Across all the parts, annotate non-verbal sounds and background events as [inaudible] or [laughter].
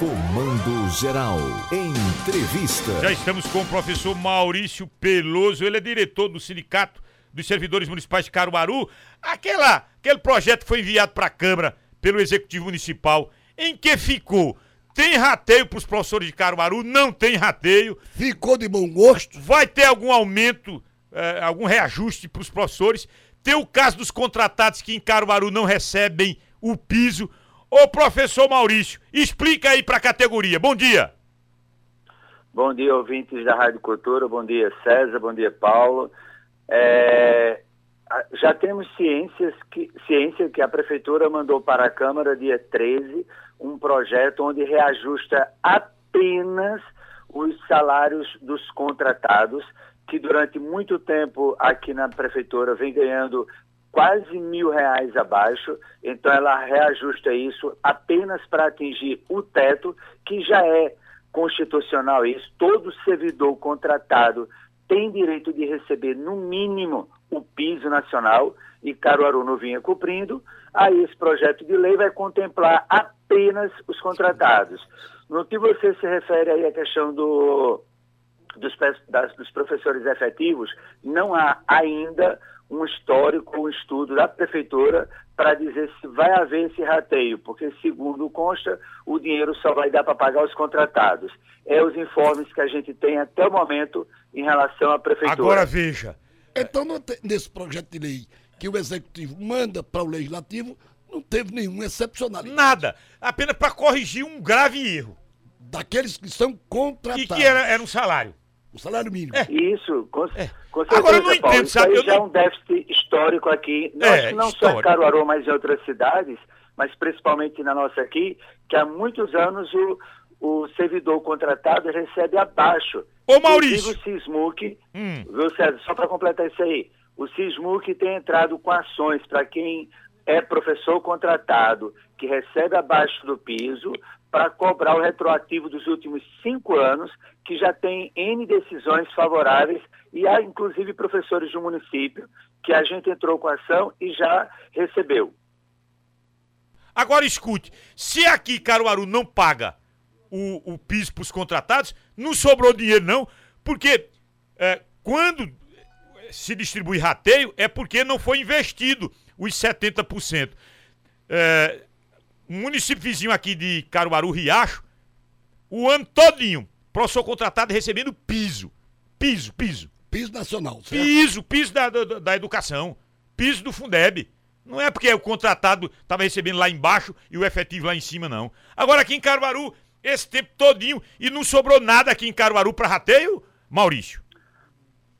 Comando Geral. Entrevista. Já estamos com o professor Maurício Peloso, ele é diretor do Sindicato dos Servidores Municipais de Caruaru. Aquela, aquele projeto foi enviado para a Câmara pelo Executivo Municipal. Em que ficou? Tem rateio para os professores de Caruaru? Não tem rateio. Ficou de bom gosto? Vai ter algum aumento, eh, algum reajuste para os professores? Tem o caso dos contratados que em Caruaru não recebem o piso. Ô professor Maurício, explica aí para a categoria. Bom dia. Bom dia, ouvintes da Rádio Cultura. Bom dia, César. Bom dia, Paulo. É, já temos ciências que, ciência que a Prefeitura mandou para a Câmara dia 13 um projeto onde reajusta apenas os salários dos contratados, que durante muito tempo aqui na Prefeitura vem ganhando quase mil reais abaixo, então ela reajusta isso apenas para atingir o teto, que já é constitucional isso. Todo servidor contratado tem direito de receber, no mínimo, o piso nacional, e Caruaru não vinha cumprindo. Aí esse projeto de lei vai contemplar apenas os contratados. No que você se refere aí à questão do, dos, das, dos professores efetivos, não há ainda um histórico, um estudo da prefeitura para dizer se vai haver esse rateio, porque segundo consta, o dinheiro só vai dar para pagar os contratados. É os informes que a gente tem até o momento em relação à prefeitura. Agora veja. Então, nesse projeto de lei que o executivo manda para o legislativo, não teve nenhum excepcional. Nada. Apenas para corrigir um grave erro. Daqueles que são contratados. E que era, era um salário. O salário mínimo. É. Isso, com, É. com certeza, Agora, eu não Paulo. entendo, Isso sabe, aí eu já é não- um déficit histórico aqui, não, É, que não só histórico. em Caruaru, mas em outras cidades, mas principalmente na nossa aqui, que há muitos anos o, o servidor contratado recebe abaixo. Ô, Maurício. Inclusive o Sismuc, Hum. viu, César, só para completar isso aí, o Sismuc tem entrado com ações para quem é professor contratado, que recebe abaixo do piso, para cobrar o retroativo dos últimos cinco anos, que já tem N decisões favoráveis, e há inclusive professores do município que a gente entrou com ação e já recebeu. Agora escute, se aqui Caruaru não paga o, o piso para os contratados, não sobrou dinheiro não, porque é, quando se distribui rateio é porque não foi investido os 70%. É, um município vizinho aqui de Caruaru, Riacho, o ano todinho, professor contratado recebendo piso, piso, piso. Piso nacional, certo? Piso, piso da, da, da educação. Piso do Fundeb. Não é porque o contratado estava recebendo lá embaixo e o efetivo lá em cima, não. Agora aqui em Caruaru, esse tempo todinho, e não sobrou nada aqui em Caruaru para rateio, Maurício.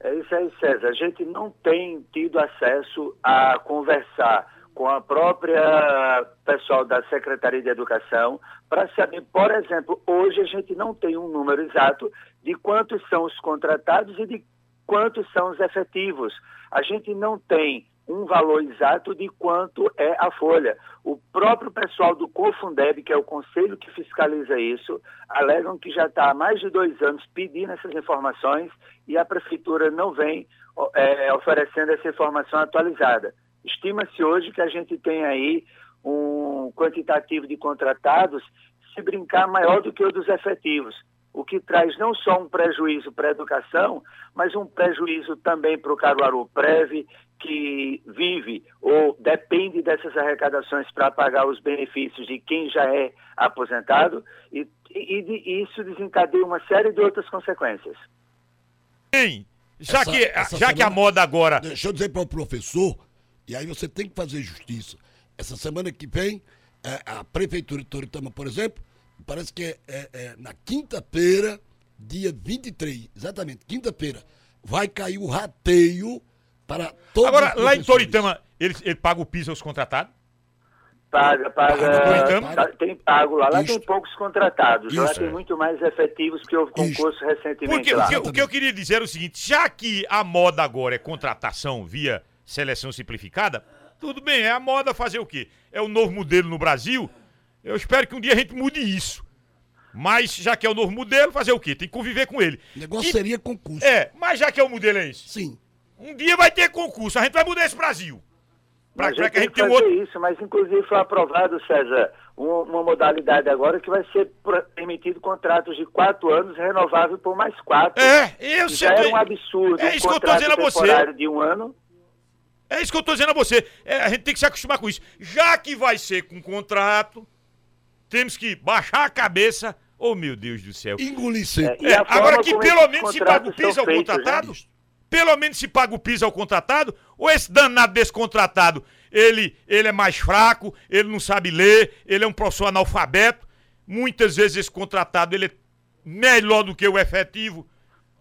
É isso aí, César. A gente não tem tido acesso a conversar com a própria pessoal da Secretaria de Educação para saber, por exemplo, hoje a gente não tem um número exato de quantos são os contratados e de quantos são os efetivos. A gente não tem um valor exato de quanto é a folha. O próprio pessoal do COFUNDEB, que é o conselho que fiscaliza isso, alegam que já está há mais de dois anos pedindo essas informações e a prefeitura não vem é, oferecendo essa informação atualizada. Estima-se hoje que a gente tem aí um quantitativo de contratados, se brincar, maior do que o dos efetivos o que traz não só um prejuízo para a educação, mas um prejuízo também para o Caruaru Preve, que vive ou depende dessas arrecadações para pagar os benefícios de quem já é aposentado, e, e, e isso desencadeia uma série de outras consequências. Bem, já, Essa- que, essa já que a semana- moda agora. Deixa eu dizer para o professor, e aí você tem que fazer justiça. Essa semana que vem, é, a Prefeitura de Toritama, por exemplo, parece que é, é- é na quinta-feira, dia 23, exatamente, quinta-feira, vai cair o rateio para todos Agora, lá em. Toritama, ele, ele paga o piso aos contratados? Paga, Paga, paga, tá- tem pago lá. Lá Isso. tem poucos contratados, lá Isso. tem muito mais efetivos que houve Isso. concurso recentemente Porque lá. o que, o que eu queria dizer era o seguinte: já que a moda agora é contratação via seleção simplificada, tudo bem, é a moda fazer o quê? É o novo modelo no Brasil. Eu espero que um dia a gente mude isso. Mas já que é o novo modelo, fazer o quê? Tem que conviver com ele. O negócio E- seria concurso. É, mas já que é o modelo é esse, Sim. um dia vai ter concurso, a gente vai mudar esse Brasil. Pra, a pra gente que a tem gente um fazer outro. isso, mas inclusive foi aprovado, César, um- uma modalidade agora que vai ser permitido contratos de quatro anos renovável por mais quatro. É, eu sei. Já era um absurdo. É um isso que eu tô contrato dizendo a você. temporário de um ano. É isso que eu tô dizendo a você. É, a gente tem que se acostumar com isso. Já que vai ser com contrato, temos que baixar a cabeça. Oh, meu Deus do céu. Engolir seco. É, forma agora que pelo menos se paga o piso ao feitos, contratado, né? pelo menos se paga o piso ao contratado, ou esse danado desse contratado, ele, ele é mais fraco, ele não sabe ler, ele é um professor analfabeto, muitas vezes esse contratado ele é melhor do que o efetivo,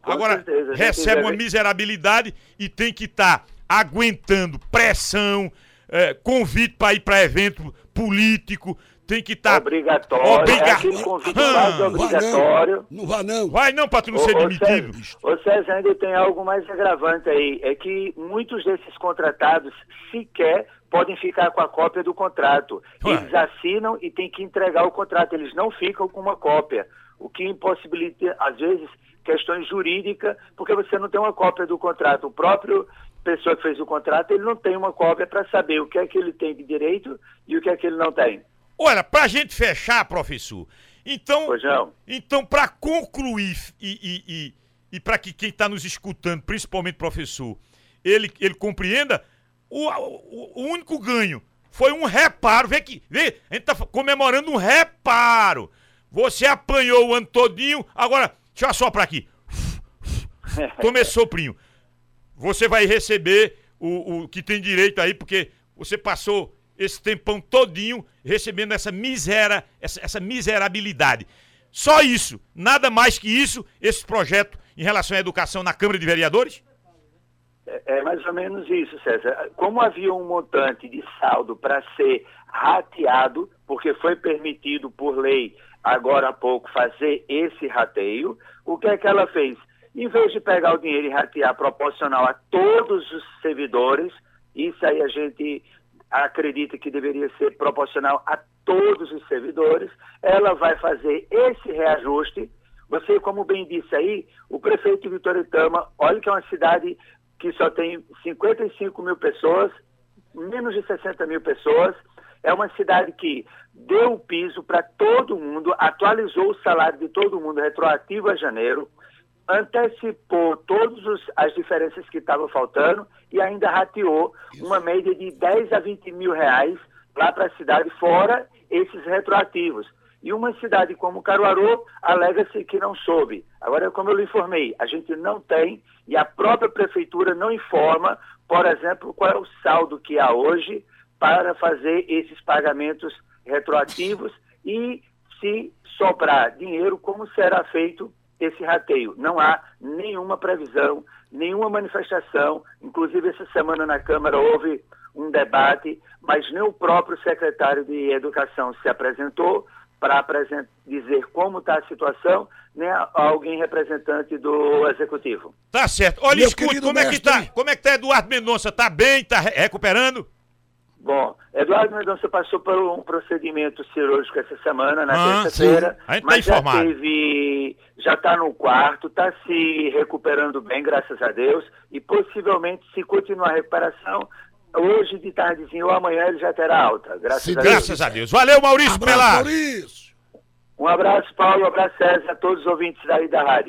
Com agora certeza, gente recebe uma deve- miserabilidade e tem que estar aguentando pressão, eh, convite para ir para evento político, tem que estar... Obrigatório. Obriga- É aquele convite Ah, quase Não obrigatório. não. Não vá não. Vai não para tu não Ô, ser demitido. Ô César, ainda tem algo mais agravante aí. É que muitos desses contratados sequer podem ficar com a cópia do contrato. Ué. Eles assinam e têm que entregar o contrato. Eles não ficam com uma cópia. O que impossibilita, às vezes, questões jurídicas, porque você não tem uma cópia do contrato. O próprio pessoa que fez o contrato, ele não tem uma cópia para saber o que é que ele tem de direito e o que é que ele não tem. Olha, pra gente fechar, professor, então, Pois não. então para concluir e, e, e, e para que quem está nos escutando, principalmente professor, ele, ele compreenda, o, o, o único ganho foi um reparo. Vê que, vê, a gente tá comemorando um reparo. Você apanhou o ano todinho, agora, deixa eu assoprar aqui. [laughs] Tome esse soprinho. Você vai receber o, o que tem direito aí, porque você passou esse tempão todinho recebendo essa misera, essa, essa miserabilidade. Só isso, nada mais que isso, esse projeto em relação à educação na Câmara de Vereadores? É é mais ou menos isso, César. Como havia um montante de saldo para ser rateado, porque foi permitido por lei agora há pouco fazer esse rateio, o que é que ela fez? Em vez de pegar o dinheiro e ratear proporcional a todos os servidores, isso aí a gente acredita que deveria ser proporcional a todos os servidores, ela vai fazer esse reajuste. Você, como bem disse aí, o prefeito de Vitoritama, olha que é uma cidade que só tem 55 mil pessoas, menos de 60 mil pessoas. É uma cidade que deu o piso para todo mundo, atualizou o salário de todo mundo retroativo a janeiro, antecipou todas as diferenças que estavam faltando e ainda rateou uma média de 10 a 20 mil reais lá para a cidade, fora esses retroativos. E uma cidade como Caruaru alega-se que não soube. Agora, como eu lhe informei, a gente não tem e a própria prefeitura não informa, por exemplo, qual é o saldo que há hoje para fazer esses pagamentos retroativos e se sobrar dinheiro, como será feito esse rateio. Não há nenhuma previsão, nenhuma manifestação. Inclusive, essa semana na Câmara houve um debate, mas nem o próprio secretário de Educação se apresentou para dizer como está a situação, nem alguém representante do Executivo. Tá certo. Olha, Meu escute, como é que mestre. tá? Como é que tá Eduardo Mendonça? Tá bem? Tá re- recuperando? Bom, Eduardo Mendonça passou por um procedimento cirúrgico essa semana, na Ah, terça-feira, sim. A gente tá mas já informado. teve, já está no quarto, está se recuperando bem, graças a Deus, e possivelmente, se continuar a recuperação, hoje de tardezinho ou amanhã ele já terá alta, graças Se a Deus. Graças a Deus. Valeu, Maurício Abraço. Maurício. Um abraço, Paulo, um abraço, César, a todos os ouvintes daí da rádio.